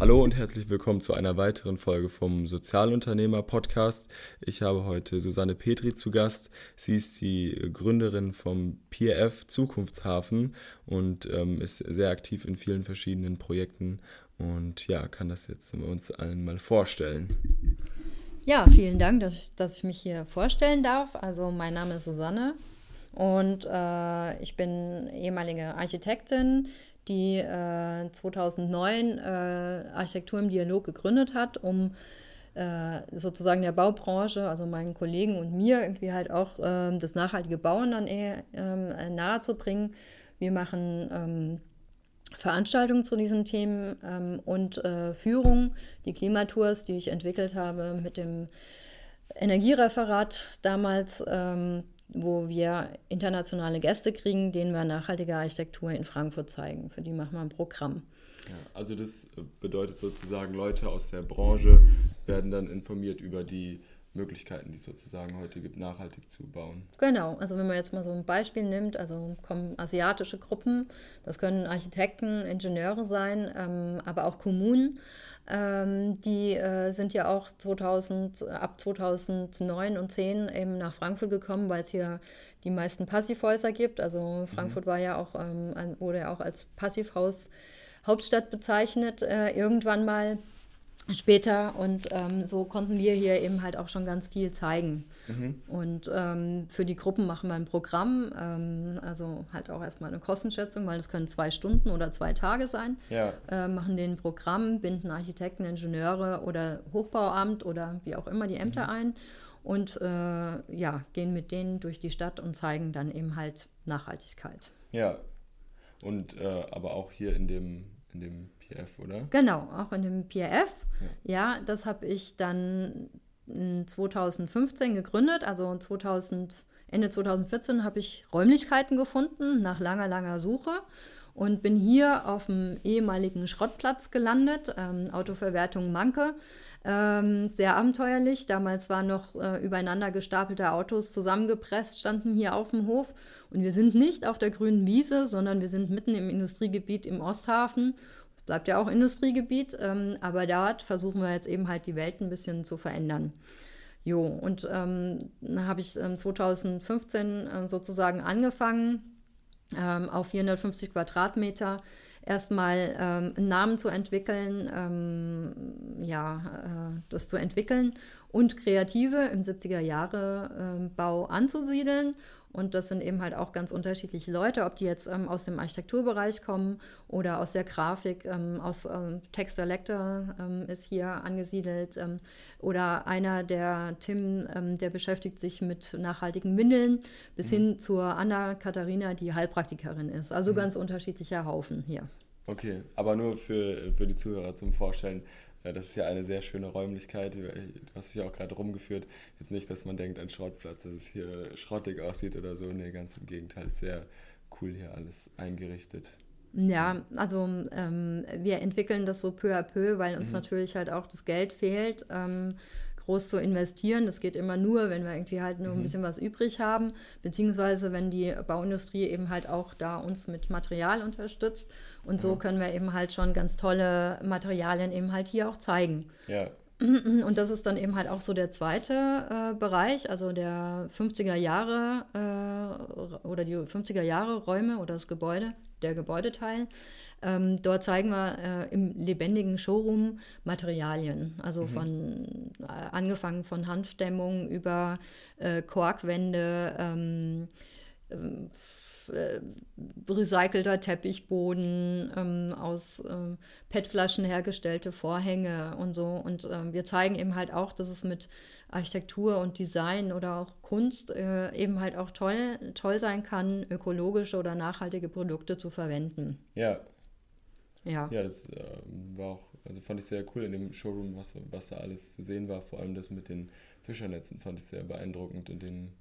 Hallo und herzlich willkommen zu einer weiteren Folge vom Sozialunternehmer Podcast. Ich habe heute Susanne Petri zu Gast. Sie ist die Gründerin vom PRF Zukunftshafen und ähm, ist sehr aktiv in vielen verschiedenen Projekten und ja, kann das jetzt uns allen mal vorstellen. Ja, vielen Dank, dass ich, dass ich mich hier vorstellen darf. Also mein Name ist Susanne und äh, ich bin ehemalige Architektin, die äh, 2009 äh, Architektur im Dialog gegründet hat, um äh, sozusagen der Baubranche, also meinen Kollegen und mir irgendwie halt auch ähm, das nachhaltige Bauen dann eher ähm, nahe zu bringen. Wir machen ähm, Veranstaltungen zu diesen Themen ähm, und äh, Führung, die Klimatours, die ich entwickelt habe mit dem Energiereferat damals, ähm, wo wir internationale Gäste kriegen, denen wir nachhaltige Architektur in Frankfurt zeigen. Für die machen wir ein Programm. Ja, also das bedeutet sozusagen, Leute aus der Branche werden dann informiert über die Möglichkeiten, die es sozusagen heute gibt, nachhaltig zu bauen. Genau, also wenn man jetzt mal so ein Beispiel nimmt, also kommen asiatische Gruppen, das können Architekten, Ingenieure sein, ähm, aber auch Kommunen. Ähm, die äh, sind ja auch 2000, ab 2009 und 10 eben nach Frankfurt gekommen, weil es hier die meisten Passivhäuser gibt. Also Frankfurt mhm. war ja auch, ähm, wurde ja auch als Passivhaus Hauptstadt bezeichnet, äh, irgendwann mal später und ähm, so konnten wir hier eben halt auch schon ganz viel zeigen. Mhm. Und ähm, für die Gruppen machen wir ein Programm, ähm, also halt auch erstmal eine Kostenschätzung, weil es können zwei Stunden oder zwei Tage sein. Ja. Äh, machen den Programm, binden Architekten, Ingenieure oder Hochbauamt oder wie auch immer die Ämter mhm. ein und äh, ja, gehen mit denen durch die Stadt und zeigen dann eben halt Nachhaltigkeit. Ja, und äh, aber auch hier in dem, in dem PRF, oder? Genau, auch in dem PRF. Ja, ja das habe ich dann 2015 gegründet, also 2000, Ende 2014 habe ich Räumlichkeiten gefunden nach langer, langer Suche und bin hier auf dem ehemaligen Schrottplatz gelandet, ähm, Autoverwertung Manke. Ähm, sehr abenteuerlich. Damals waren noch äh, übereinander gestapelte Autos zusammengepresst, standen hier auf dem Hof. Und wir sind nicht auf der grünen Wiese, sondern wir sind mitten im Industriegebiet im Osthafen bleibt ja auch Industriegebiet, ähm, aber dort versuchen wir jetzt eben halt die Welt ein bisschen zu verändern. Jo, und ähm, habe ich ähm, 2015 äh, sozusagen angefangen, ähm, auf 450 Quadratmeter erstmal ähm, einen Namen zu entwickeln, ähm, ja, äh, das zu entwickeln und Kreative im 70er Jahre äh, Bau anzusiedeln und das sind eben halt auch ganz unterschiedliche Leute, ob die jetzt ähm, aus dem Architekturbereich kommen oder aus der Grafik, ähm, aus ähm, Text Selector ähm, ist hier angesiedelt. Ähm, oder einer, der Tim, ähm, der beschäftigt sich mit nachhaltigen Windeln, bis mhm. hin zur Anna Katharina, die Heilpraktikerin ist. Also mhm. ganz unterschiedlicher Haufen hier. Okay, aber nur für, für die Zuhörer zum Vorstellen. Ja, das ist ja eine sehr schöne Räumlichkeit. Du hast mich auch gerade rumgeführt. Jetzt nicht, dass man denkt an Schrottplatz, dass es hier schrottig aussieht oder so. Nee, ganz im Gegenteil. Ist sehr cool hier alles eingerichtet. Ja, also ähm, wir entwickeln das so peu à peu, weil uns mhm. natürlich halt auch das Geld fehlt. Ähm, groß zu investieren. Das geht immer nur, wenn wir irgendwie halt nur ein mhm. bisschen was übrig haben, beziehungsweise wenn die Bauindustrie eben halt auch da uns mit Material unterstützt. Und so können wir eben halt schon ganz tolle Materialien eben halt hier auch zeigen. Ja. Und das ist dann eben halt auch so der zweite äh, Bereich, also der 50er Jahre äh, oder die 50er Jahre Räume oder das Gebäude, der Gebäudeteil. Ähm, dort zeigen wir äh, im lebendigen Showroom Materialien, also mhm. von äh, angefangen von Hanfdämmung über äh, Korkwände, ähm, äh, recycelter Teppichboden, ähm, aus äh, PET-Flaschen hergestellte Vorhänge und so. Und äh, wir zeigen eben halt auch, dass es mit Architektur und Design oder auch Kunst äh, eben halt auch toll, toll sein kann, ökologische oder nachhaltige Produkte zu verwenden. Ja, ja. Ja, das äh, war auch, also fand ich sehr cool in dem Showroom, was, was da alles zu sehen war. Vor allem das mit den Fischernetzen fand ich sehr beeindruckend und den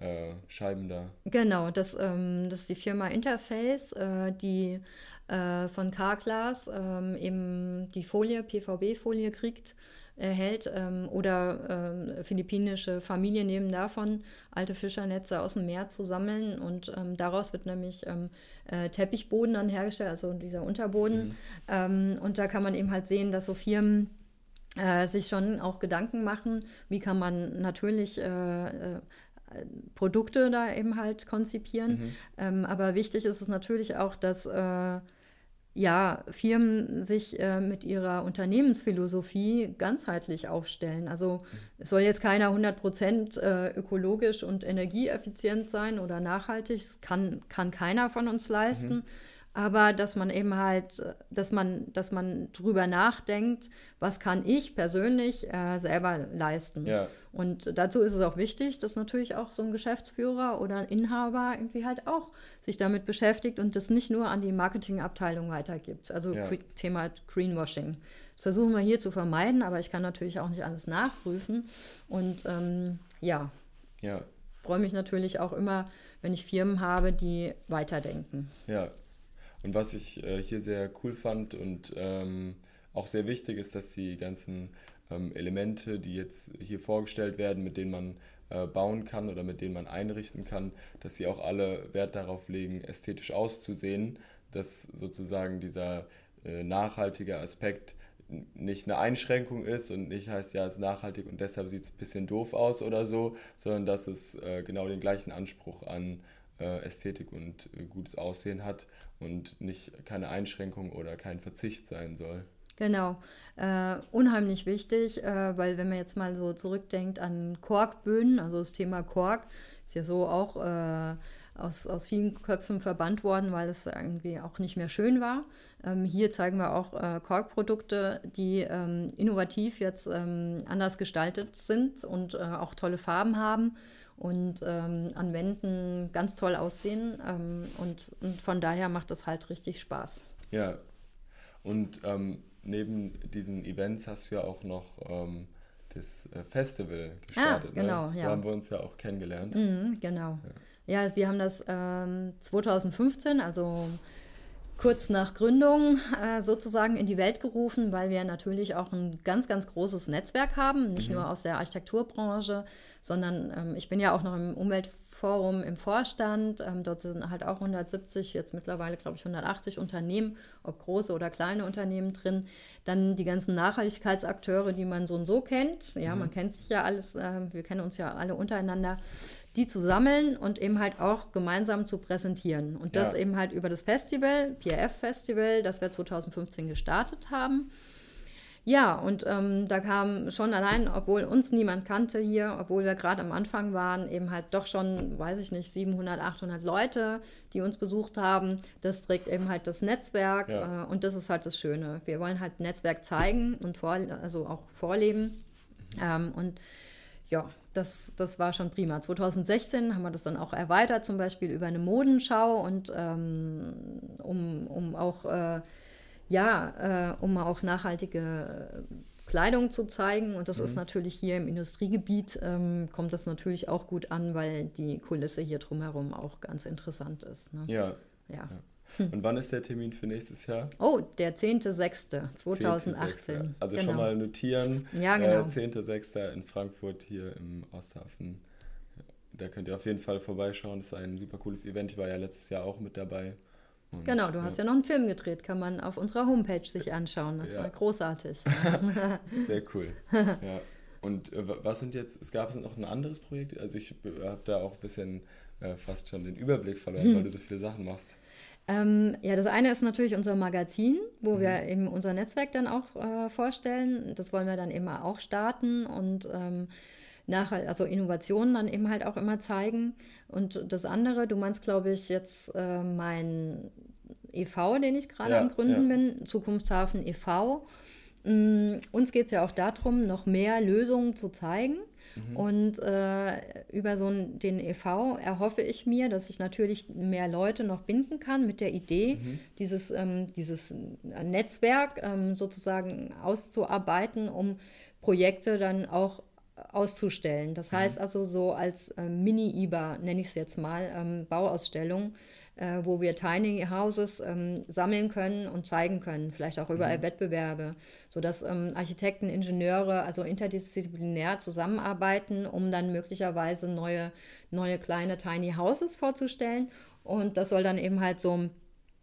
äh, Scheiben da. Genau, das, ähm, das ist die Firma Interface, äh, die äh, von Carglass ähm, eben die Folie, PVB-Folie kriegt erhält ähm, oder äh, philippinische Familien nehmen davon, alte Fischernetze aus dem Meer zu sammeln und ähm, daraus wird nämlich ähm, äh, Teppichboden dann hergestellt, also dieser Unterboden. Mhm. Ähm, und da kann man eben halt sehen, dass so Firmen äh, sich schon auch Gedanken machen, wie kann man natürlich äh, äh, Produkte da eben halt konzipieren. Mhm. Ähm, aber wichtig ist es natürlich auch, dass äh, ja, Firmen sich äh, mit ihrer Unternehmensphilosophie ganzheitlich aufstellen. Also mhm. es soll jetzt keiner 100% äh, ökologisch und energieeffizient sein oder nachhaltig, das kann, kann keiner von uns leisten. Mhm aber dass man eben halt, dass man, dass man drüber nachdenkt, was kann ich persönlich äh, selber leisten. Ja. Und dazu ist es auch wichtig, dass natürlich auch so ein Geschäftsführer oder ein Inhaber irgendwie halt auch sich damit beschäftigt und das nicht nur an die Marketingabteilung weitergibt. Also ja. Thema Greenwashing. Das versuchen wir hier zu vermeiden, aber ich kann natürlich auch nicht alles nachprüfen. Und ähm, ja, ja. freue mich natürlich auch immer, wenn ich Firmen habe, die weiterdenken. Ja, und was ich äh, hier sehr cool fand und ähm, auch sehr wichtig ist, dass die ganzen ähm, Elemente, die jetzt hier vorgestellt werden, mit denen man äh, bauen kann oder mit denen man einrichten kann, dass sie auch alle Wert darauf legen, ästhetisch auszusehen, dass sozusagen dieser äh, nachhaltige Aspekt nicht eine Einschränkung ist und nicht heißt, ja, es ist nachhaltig und deshalb sieht es ein bisschen doof aus oder so, sondern dass es äh, genau den gleichen Anspruch an Ästhetik und äh, gutes Aussehen hat und nicht keine Einschränkung oder kein Verzicht sein soll. Genau, äh, unheimlich wichtig, äh, weil wenn man jetzt mal so zurückdenkt an Korkböden, also das Thema Kork ist ja so auch äh, aus, aus vielen Köpfen verbannt worden, weil es irgendwie auch nicht mehr schön war. Ähm, hier zeigen wir auch äh, Korkprodukte, die ähm, innovativ jetzt ähm, anders gestaltet sind und äh, auch tolle Farben haben und ähm, an Wänden ganz toll aussehen. Ähm, und, und von daher macht das halt richtig Spaß. Ja, und ähm, neben diesen Events hast du ja auch noch ähm, das äh, Festival gestartet. Ah, genau, ne? So ja. haben wir uns ja auch kennengelernt. Mhm, genau. Ja. ja. wir haben das 2015, ähm, also kurz nach Gründung äh, sozusagen in die Welt gerufen, weil wir natürlich auch ein ganz, ganz großes Netzwerk haben, nicht mhm. nur aus der Architekturbranche, sondern ähm, ich bin ja auch noch im Umweltforum im Vorstand. Ähm, dort sind halt auch 170, jetzt mittlerweile glaube ich 180 Unternehmen, ob große oder kleine Unternehmen drin. Dann die ganzen Nachhaltigkeitsakteure, die man so und so kennt. Ja, mhm. man kennt sich ja alles, äh, wir kennen uns ja alle untereinander die zu sammeln und eben halt auch gemeinsam zu präsentieren. Und das ja. eben halt über das Festival, PRF Festival, das wir 2015 gestartet haben. Ja, und ähm, da kam schon allein, obwohl uns niemand kannte hier, obwohl wir gerade am Anfang waren, eben halt doch schon, weiß ich nicht, 700, 800 Leute, die uns besucht haben. Das trägt eben halt das Netzwerk ja. äh, und das ist halt das Schöne. Wir wollen halt Netzwerk zeigen und vor, also auch vorleben. Ähm, und ja, das, das war schon prima. 2016 haben wir das dann auch erweitert, zum Beispiel über eine Modenschau und ähm, um, um auch äh, ja, äh, um auch nachhaltige Kleidung zu zeigen. Und das mhm. ist natürlich hier im Industriegebiet, ähm, kommt das natürlich auch gut an, weil die Kulisse hier drumherum auch ganz interessant ist. Ne? Ja. ja. ja. Und wann ist der Termin für nächstes Jahr? Oh, der 10.06.2018. 10. Also genau. schon mal notieren. Ja, genau. Äh, 10.06. in Frankfurt hier im Osthafen. Da könnt ihr auf jeden Fall vorbeischauen. Das ist ein super cooles Event. Ich war ja letztes Jahr auch mit dabei. Und, genau, du hast ja. ja noch einen Film gedreht, kann man auf unserer Homepage sich anschauen. Das ja. war großartig. Sehr cool. Ja. Und äh, was sind jetzt, es gab noch ein anderes Projekt, also ich habe da auch ein bisschen äh, fast schon den Überblick verloren, hm. weil du so viele Sachen machst. Ähm, ja, das eine ist natürlich unser Magazin, wo mhm. wir eben unser Netzwerk dann auch äh, vorstellen. Das wollen wir dann immer auch starten und ähm, nachher, also Innovationen dann eben halt auch immer zeigen. Und das andere, du meinst, glaube ich, jetzt äh, mein EV, den ich gerade ja, am Gründen ja. bin, Zukunftshafen e.V. Mm, uns geht es ja auch darum, noch mehr Lösungen zu zeigen. Mhm. Und äh, über so einen, den e.V. erhoffe ich mir, dass ich natürlich mehr Leute noch binden kann mit der Idee, mhm. dieses, ähm, dieses Netzwerk ähm, sozusagen auszuarbeiten, um Projekte dann auch auszustellen. Das mhm. heißt also so als äh, Mini-IBA, nenne ich es jetzt mal, ähm, Bauausstellung äh, wo wir Tiny Houses ähm, sammeln können und zeigen können, vielleicht auch über mhm. Wettbewerbe, sodass ähm, Architekten, Ingenieure also interdisziplinär zusammenarbeiten, um dann möglicherweise neue, neue kleine Tiny Houses vorzustellen Und das soll dann eben halt so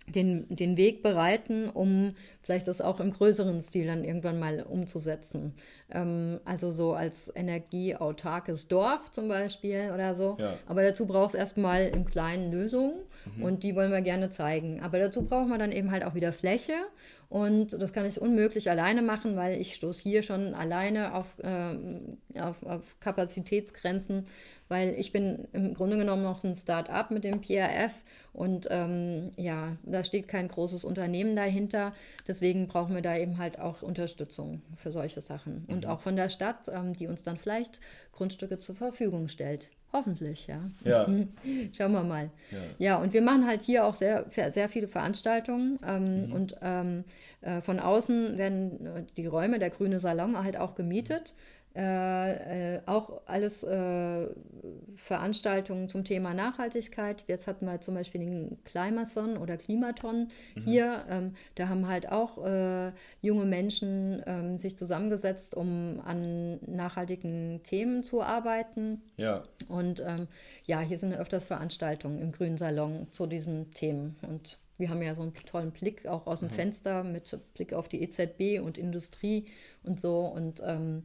den, den Weg bereiten, um vielleicht das auch im größeren Stil dann irgendwann mal umzusetzen. Ähm, also so als energieautarkes Dorf zum Beispiel oder so. Ja. Aber dazu braucht es erstmal im Kleinen Lösungen mhm. und die wollen wir gerne zeigen. Aber dazu braucht man dann eben halt auch wieder Fläche und das kann ich unmöglich alleine machen, weil ich stoße hier schon alleine auf, äh, auf, auf Kapazitätsgrenzen weil ich bin im Grunde genommen noch ein Start-up mit dem PRF und ähm, ja, da steht kein großes Unternehmen dahinter. Deswegen brauchen wir da eben halt auch Unterstützung für solche Sachen. Und mhm. auch von der Stadt, ähm, die uns dann vielleicht Grundstücke zur Verfügung stellt. Hoffentlich, ja. Ja. Schauen wir mal. Ja. ja. und wir machen halt hier auch sehr, sehr viele Veranstaltungen. Ähm, mhm. Und ähm, äh, von außen werden äh, die Räume, der grüne Salon, halt auch gemietet. Mhm. Äh, äh, auch alles äh, Veranstaltungen zum Thema Nachhaltigkeit. Jetzt hatten wir zum Beispiel den Climathon oder Klimaton mhm. hier. Ähm, da haben halt auch äh, junge Menschen ähm, sich zusammengesetzt, um an nachhaltigen Themen zu arbeiten. Ja. Und ähm, ja, hier sind öfters Veranstaltungen im Grünen Salon zu diesen Themen. Und wir haben ja so einen tollen Blick auch aus dem mhm. Fenster mit Blick auf die EZB und Industrie und so. Und ähm,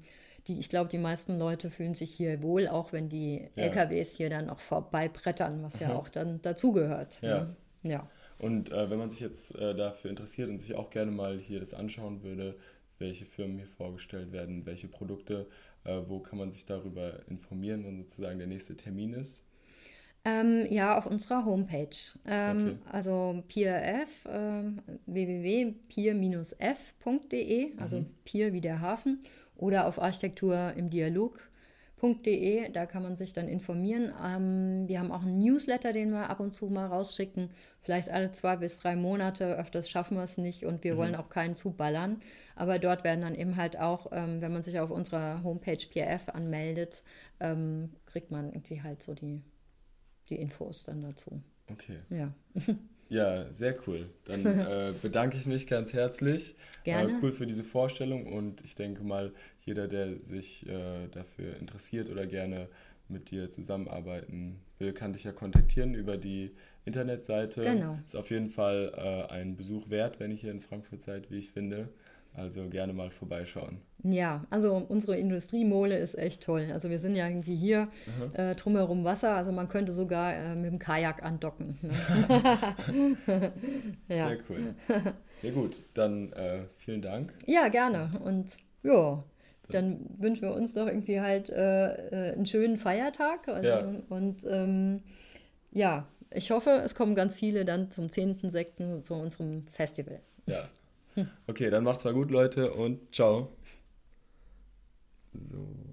die, ich glaube, die meisten Leute fühlen sich hier wohl, auch wenn die ja. LKWs hier dann noch vorbeibrettern, was ja auch dann dazugehört. Ja. Ne? ja. Und äh, wenn man sich jetzt äh, dafür interessiert und sich auch gerne mal hier das anschauen würde, welche Firmen hier vorgestellt werden, welche Produkte, äh, wo kann man sich darüber informieren, wenn sozusagen der nächste Termin ist? Ähm, ja, auf unserer Homepage. Ähm, okay. Also PeerF, äh, www.peer-f.de, also mhm. Peer wie der Hafen oder auf Architektur im Dialog.de, da kann man sich dann informieren. Ähm, wir haben auch einen Newsletter, den wir ab und zu mal rausschicken, vielleicht alle zwei bis drei Monate, öfters schaffen wir es nicht und wir mhm. wollen auch keinen zuballern. Aber dort werden dann eben halt auch, ähm, wenn man sich auf unserer Homepage PRF anmeldet, ähm, kriegt man irgendwie halt so die, die Infos dann dazu. Okay. Ja. Ja, sehr cool. Dann äh, bedanke ich mich ganz herzlich. Gerne. Äh, cool für diese Vorstellung und ich denke mal, jeder, der sich äh, dafür interessiert oder gerne mit dir zusammenarbeiten will, kann dich ja kontaktieren über die Internetseite. Genau. Ist auf jeden Fall äh, ein Besuch wert, wenn ihr hier in Frankfurt seid, wie ich finde. Also gerne mal vorbeischauen. Ja, also unsere Industriemole ist echt toll. Also wir sind ja irgendwie hier äh, drumherum Wasser, also man könnte sogar äh, mit dem Kajak andocken. Ne? ja. Sehr cool. Ja gut, dann äh, vielen Dank. Ja, gerne. Und ja, dann wünschen wir uns doch irgendwie halt äh, äh, einen schönen Feiertag. Also, ja. Und ähm, ja, ich hoffe, es kommen ganz viele dann zum 10.6. zu unserem Festival. Ja. Okay, dann macht's mal gut, Leute, und ciao. So.